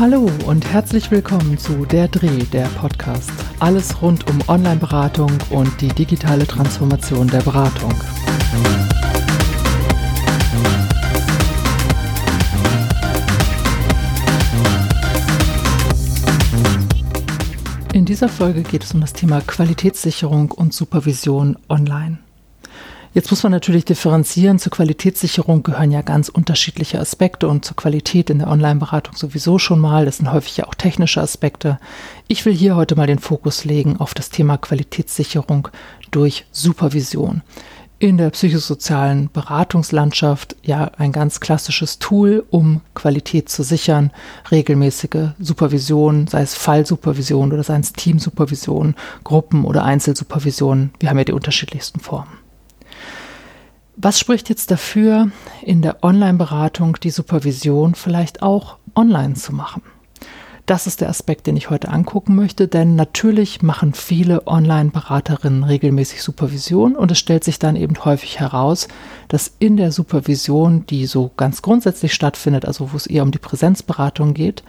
Hallo und herzlich willkommen zu Der Dreh, der Podcast. Alles rund um Online-Beratung und die digitale Transformation der Beratung. In dieser Folge geht es um das Thema Qualitätssicherung und Supervision online. Jetzt muss man natürlich differenzieren. Zur Qualitätssicherung gehören ja ganz unterschiedliche Aspekte und zur Qualität in der Online-Beratung sowieso schon mal. Das sind häufig ja auch technische Aspekte. Ich will hier heute mal den Fokus legen auf das Thema Qualitätssicherung durch Supervision. In der psychosozialen Beratungslandschaft ja ein ganz klassisches Tool, um Qualität zu sichern, regelmäßige Supervision, sei es Fallsupervision oder sei es Teamsupervision, Gruppen- oder Einzelsupervision. Wir haben ja die unterschiedlichsten Formen. Was spricht jetzt dafür, in der Online-Beratung die Supervision vielleicht auch online zu machen? Das ist der Aspekt, den ich heute angucken möchte, denn natürlich machen viele Online-Beraterinnen regelmäßig Supervision und es stellt sich dann eben häufig heraus, dass in der Supervision, die so ganz grundsätzlich stattfindet, also wo es eher um die Präsenzberatung geht,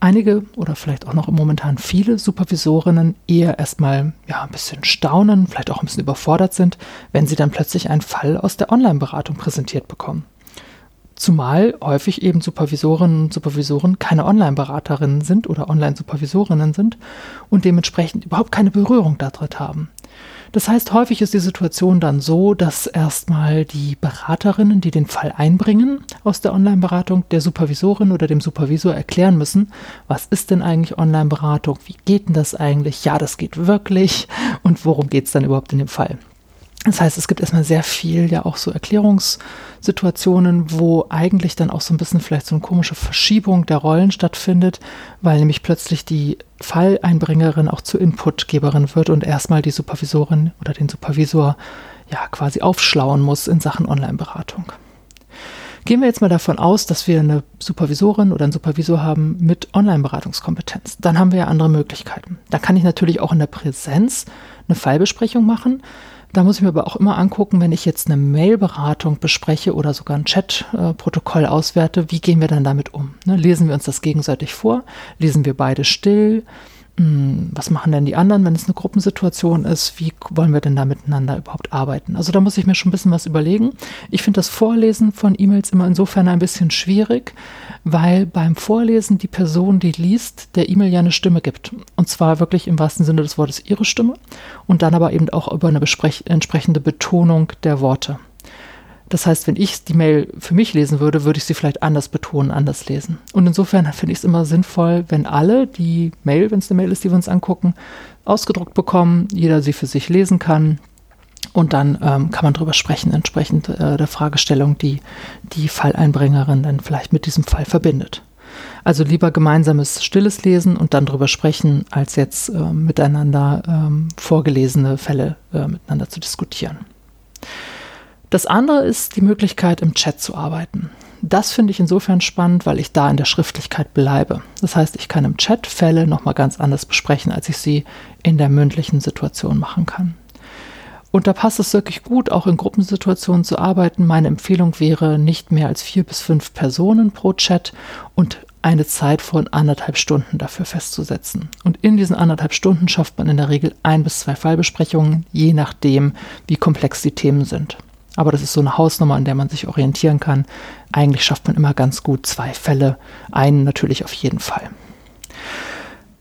einige oder vielleicht auch noch momentan viele Supervisorinnen eher erstmal ja, ein bisschen staunen, vielleicht auch ein bisschen überfordert sind, wenn sie dann plötzlich einen Fall aus der Online-Beratung präsentiert bekommen. Zumal häufig eben Supervisorinnen und Supervisoren keine Online-Beraterinnen sind oder Online-Supervisorinnen sind und dementsprechend überhaupt keine Berührung darin haben. Das heißt, häufig ist die Situation dann so, dass erstmal die Beraterinnen, die den Fall einbringen aus der Online-Beratung, der Supervisorin oder dem Supervisor erklären müssen, was ist denn eigentlich Online-Beratung, wie geht denn das eigentlich, ja, das geht wirklich. Und worum geht es dann überhaupt in dem Fall. Das heißt, es gibt erstmal sehr viel, ja auch so Erklärungssituationen, wo eigentlich dann auch so ein bisschen vielleicht so eine komische Verschiebung der Rollen stattfindet, weil nämlich plötzlich die Falleinbringerin auch zur Inputgeberin wird und erstmal die Supervisorin oder den Supervisor ja quasi aufschlauen muss in Sachen Online-Beratung. Gehen wir jetzt mal davon aus, dass wir eine Supervisorin oder einen Supervisor haben mit Online-Beratungskompetenz. Dann haben wir ja andere Möglichkeiten. Da kann ich natürlich auch in der Präsenz eine Fallbesprechung machen. Da muss ich mir aber auch immer angucken, wenn ich jetzt eine Mail-Beratung bespreche oder sogar ein Chat-Protokoll auswerte, wie gehen wir dann damit um? Ne, lesen wir uns das gegenseitig vor? Lesen wir beide still? Hm, was machen denn die anderen, wenn es eine Gruppensituation ist? Wie wollen wir denn da miteinander überhaupt arbeiten? Also da muss ich mir schon ein bisschen was überlegen. Ich finde das Vorlesen von E-Mails immer insofern ein bisschen schwierig, weil beim Vorlesen die Person, die liest, der E-Mail ja eine Stimme gibt. Und zwar wirklich im wahrsten Sinne des Wortes ihre Stimme und dann aber eben auch über eine entsprechende Betonung der Worte. Das heißt, wenn ich die Mail für mich lesen würde, würde ich sie vielleicht anders betonen, anders lesen. Und insofern finde ich es immer sinnvoll, wenn alle die Mail, wenn es eine Mail ist, die wir uns angucken, ausgedruckt bekommen, jeder sie für sich lesen kann. Und dann ähm, kann man darüber sprechen, entsprechend äh, der Fragestellung, die die Falleinbringerin dann vielleicht mit diesem Fall verbindet. Also lieber gemeinsames stilles Lesen und dann drüber sprechen, als jetzt äh, miteinander ähm, vorgelesene Fälle äh, miteinander zu diskutieren. Das andere ist die Möglichkeit, im Chat zu arbeiten. Das finde ich insofern spannend, weil ich da in der Schriftlichkeit bleibe. Das heißt, ich kann im Chat Fälle nochmal ganz anders besprechen, als ich sie in der mündlichen Situation machen kann. Und da passt es wirklich gut, auch in Gruppensituationen zu arbeiten. Meine Empfehlung wäre, nicht mehr als vier bis fünf Personen pro Chat und eine Zeit von anderthalb Stunden dafür festzusetzen. Und in diesen anderthalb Stunden schafft man in der Regel ein bis zwei Fallbesprechungen, je nachdem, wie komplex die Themen sind. Aber das ist so eine Hausnummer, an der man sich orientieren kann. Eigentlich schafft man immer ganz gut zwei Fälle, einen natürlich auf jeden Fall.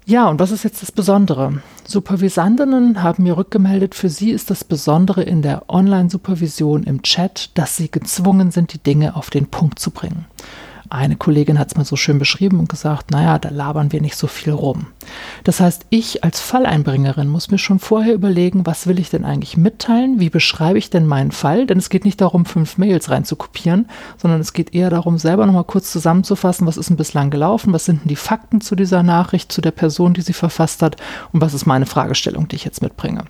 Ja, und was ist jetzt das Besondere? Supervisandinnen haben mir rückgemeldet, für sie ist das Besondere in der Online-Supervision im Chat, dass sie gezwungen sind, die Dinge auf den Punkt zu bringen. Eine Kollegin hat es mal so schön beschrieben und gesagt, naja, da labern wir nicht so viel rum. Das heißt, ich als Falleinbringerin muss mir schon vorher überlegen, was will ich denn eigentlich mitteilen? Wie beschreibe ich denn meinen Fall? Denn es geht nicht darum, fünf Mails reinzukopieren, sondern es geht eher darum, selber nochmal kurz zusammenzufassen, was ist denn bislang gelaufen? Was sind denn die Fakten zu dieser Nachricht, zu der Person, die sie verfasst hat? Und was ist meine Fragestellung, die ich jetzt mitbringe?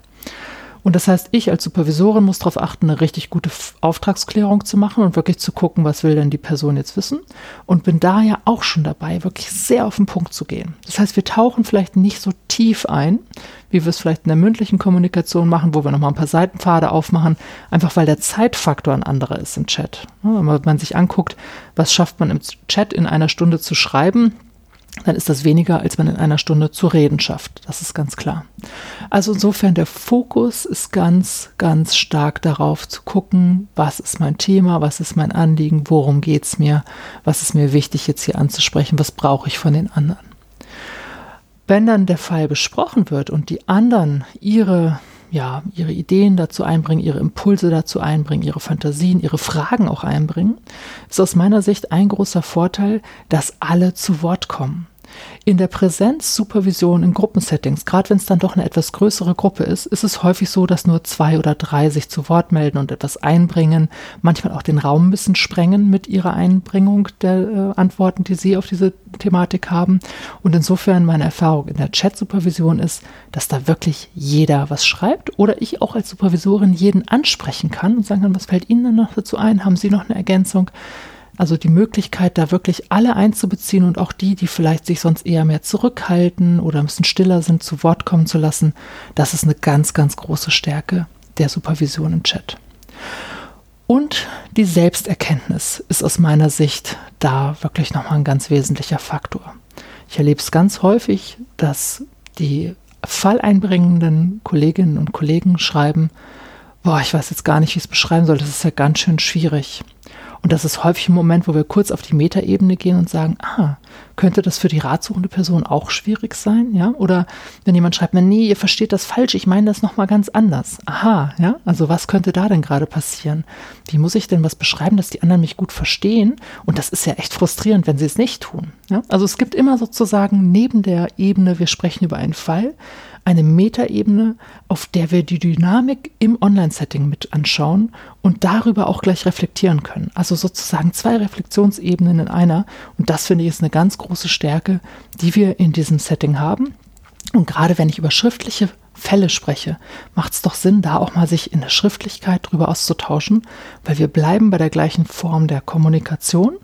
Und das heißt, ich als Supervisorin muss darauf achten, eine richtig gute Auftragsklärung zu machen und wirklich zu gucken, was will denn die Person jetzt wissen. Und bin da ja auch schon dabei, wirklich sehr auf den Punkt zu gehen. Das heißt, wir tauchen vielleicht nicht so tief ein, wie wir es vielleicht in der mündlichen Kommunikation machen, wo wir nochmal ein paar Seitenpfade aufmachen, einfach weil der Zeitfaktor ein anderer ist im Chat. Wenn man sich anguckt, was schafft man im Chat in einer Stunde zu schreiben, dann ist das weniger, als man in einer Stunde zu reden schafft. Das ist ganz klar. Also insofern der Fokus ist ganz, ganz stark darauf zu gucken, was ist mein Thema, was ist mein Anliegen, worum geht es mir, was ist mir wichtig jetzt hier anzusprechen, was brauche ich von den anderen. Wenn dann der Fall besprochen wird und die anderen ihre ja, ihre Ideen dazu einbringen, ihre Impulse dazu einbringen, ihre Fantasien, ihre Fragen auch einbringen, ist aus meiner Sicht ein großer Vorteil, dass alle zu Wort kommen. In der Präsenzsupervision in Gruppensettings, gerade wenn es dann doch eine etwas größere Gruppe ist, ist es häufig so, dass nur zwei oder drei sich zu Wort melden und etwas einbringen, manchmal auch den Raum ein bisschen sprengen mit ihrer Einbringung der äh, Antworten, die sie auf diese Thematik haben. Und insofern meine Erfahrung in der Chat-Supervision ist, dass da wirklich jeder was schreibt oder ich auch als Supervisorin jeden ansprechen kann und sagen kann, was fällt Ihnen dann noch dazu ein? Haben Sie noch eine Ergänzung? Also die Möglichkeit, da wirklich alle einzubeziehen und auch die, die vielleicht sich sonst eher mehr zurückhalten oder ein bisschen stiller sind, zu Wort kommen zu lassen, das ist eine ganz, ganz große Stärke der Supervision im Chat. Und die Selbsterkenntnis ist aus meiner Sicht da wirklich nochmal ein ganz wesentlicher Faktor. Ich erlebe es ganz häufig, dass die falleinbringenden Kolleginnen und Kollegen schreiben, boah, ich weiß jetzt gar nicht, wie ich es beschreiben soll, das ist ja ganz schön schwierig. Und das ist häufig ein Moment, wo wir kurz auf die Metaebene gehen und sagen, ah, könnte das für die ratsuchende Person auch schwierig sein, ja? Oder wenn jemand schreibt, nee, ihr versteht das falsch, ich meine das nochmal ganz anders. Aha, ja? Also was könnte da denn gerade passieren? Wie muss ich denn was beschreiben, dass die anderen mich gut verstehen? Und das ist ja echt frustrierend, wenn sie es nicht tun. Ja? Also es gibt immer sozusagen neben der Ebene, wir sprechen über einen Fall, eine Metaebene, auf der wir die Dynamik im Online-Setting mit anschauen und darüber auch gleich reflektieren können. Also sozusagen zwei Reflexionsebenen in einer. Und das finde ich ist eine ganz große Stärke, die wir in diesem Setting haben. Und gerade wenn ich über schriftliche Fälle spreche, macht es doch Sinn, da auch mal sich in der Schriftlichkeit drüber auszutauschen, weil wir bleiben bei der gleichen Form der Kommunikation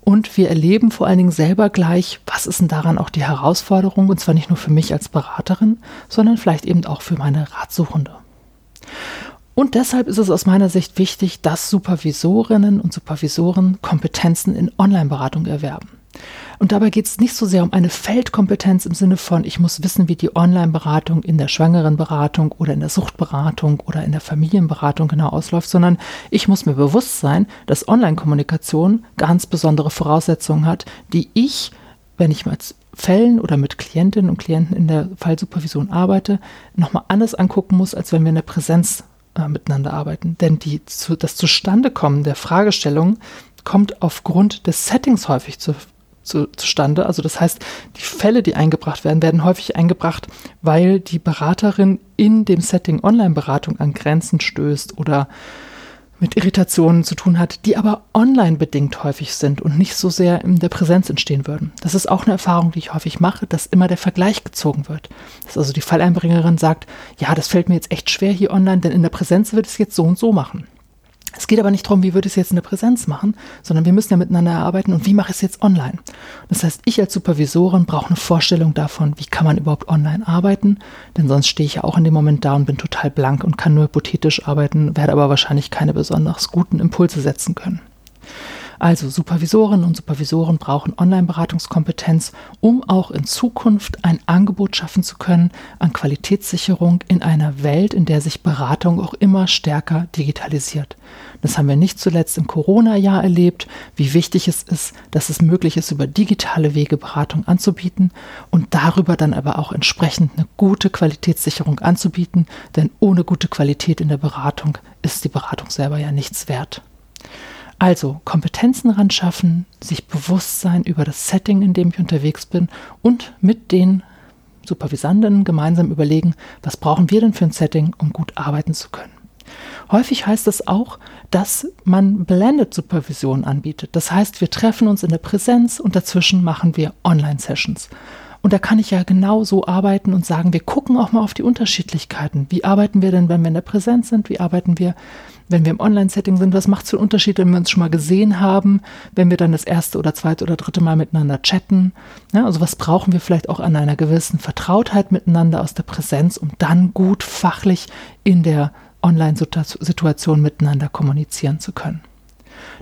und wir erleben vor allen Dingen selber gleich, was ist denn daran auch die Herausforderung, und zwar nicht nur für mich als Beraterin, sondern vielleicht eben auch für meine Ratsuchende. Und deshalb ist es aus meiner Sicht wichtig, dass Supervisorinnen und Supervisoren Kompetenzen in Online-Beratung erwerben. Und dabei geht es nicht so sehr um eine Feldkompetenz im Sinne von, ich muss wissen, wie die Online-Beratung in der Schwangerenberatung oder in der Suchtberatung oder in der Familienberatung genau ausläuft, sondern ich muss mir bewusst sein, dass Online-Kommunikation ganz besondere Voraussetzungen hat, die ich, wenn ich mit Fällen oder mit Klientinnen und Klienten in der Fallsupervision arbeite, nochmal anders angucken muss, als wenn wir in der Präsenz äh, miteinander arbeiten. Denn die, zu, das Zustandekommen der Fragestellung kommt aufgrund des Settings häufig zu, zu, zustande. Also das heißt, die Fälle, die eingebracht werden, werden häufig eingebracht, weil die Beraterin in dem Setting Online-Beratung an Grenzen stößt oder mit Irritationen zu tun hat, die aber online bedingt häufig sind und nicht so sehr in der Präsenz entstehen würden. Das ist auch eine Erfahrung, die ich häufig mache, dass immer der Vergleich gezogen wird. Dass also die Falleinbringerin sagt, ja, das fällt mir jetzt echt schwer hier online, denn in der Präsenz wird es jetzt so und so machen. Es geht aber nicht darum, wie würde ich es jetzt in der Präsenz machen, sondern wir müssen ja miteinander erarbeiten und wie mache ich es jetzt online. Das heißt, ich als Supervisorin brauche eine Vorstellung davon, wie kann man überhaupt online arbeiten, denn sonst stehe ich ja auch in dem Moment da und bin total blank und kann nur hypothetisch arbeiten, werde aber wahrscheinlich keine besonders guten Impulse setzen können. Also Supervisorinnen und Supervisoren brauchen Online-Beratungskompetenz, um auch in Zukunft ein Angebot schaffen zu können an Qualitätssicherung in einer Welt, in der sich Beratung auch immer stärker digitalisiert. Das haben wir nicht zuletzt im Corona-Jahr erlebt, wie wichtig es ist, dass es möglich ist, über digitale Wege Beratung anzubieten und darüber dann aber auch entsprechend eine gute Qualitätssicherung anzubieten, denn ohne gute Qualität in der Beratung ist die Beratung selber ja nichts wert. Also Kompetenzen ran schaffen, sich bewusst sein über das Setting, in dem ich unterwegs bin und mit den Supervisanden gemeinsam überlegen, was brauchen wir denn für ein Setting, um gut arbeiten zu können. Häufig heißt es auch, dass man Blended Supervision anbietet. Das heißt, wir treffen uns in der Präsenz und dazwischen machen wir Online-Sessions. Und da kann ich ja genau so arbeiten und sagen, wir gucken auch mal auf die Unterschiedlichkeiten. Wie arbeiten wir denn, wenn wir in der Präsenz sind? Wie arbeiten wir, wenn wir im Online-Setting sind? Was macht es für einen Unterschied, wenn wir uns schon mal gesehen haben, wenn wir dann das erste oder zweite oder dritte Mal miteinander chatten? Ja, also was brauchen wir vielleicht auch an einer gewissen Vertrautheit miteinander aus der Präsenz, um dann gut fachlich in der Online-Situation miteinander kommunizieren zu können?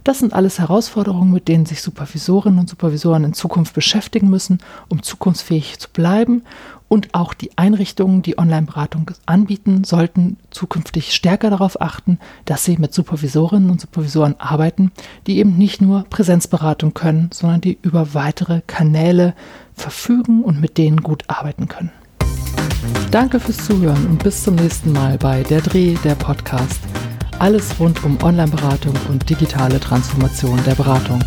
Das sind alles Herausforderungen, mit denen sich Supervisorinnen und Supervisoren in Zukunft beschäftigen müssen, um zukunftsfähig zu bleiben. Und auch die Einrichtungen, die Online-Beratung anbieten, sollten zukünftig stärker darauf achten, dass sie mit Supervisorinnen und Supervisoren arbeiten, die eben nicht nur Präsenzberatung können, sondern die über weitere Kanäle verfügen und mit denen gut arbeiten können. Danke fürs Zuhören und bis zum nächsten Mal bei Der Dreh, der Podcast. Alles rund um Online-Beratung und digitale Transformation der Beratung.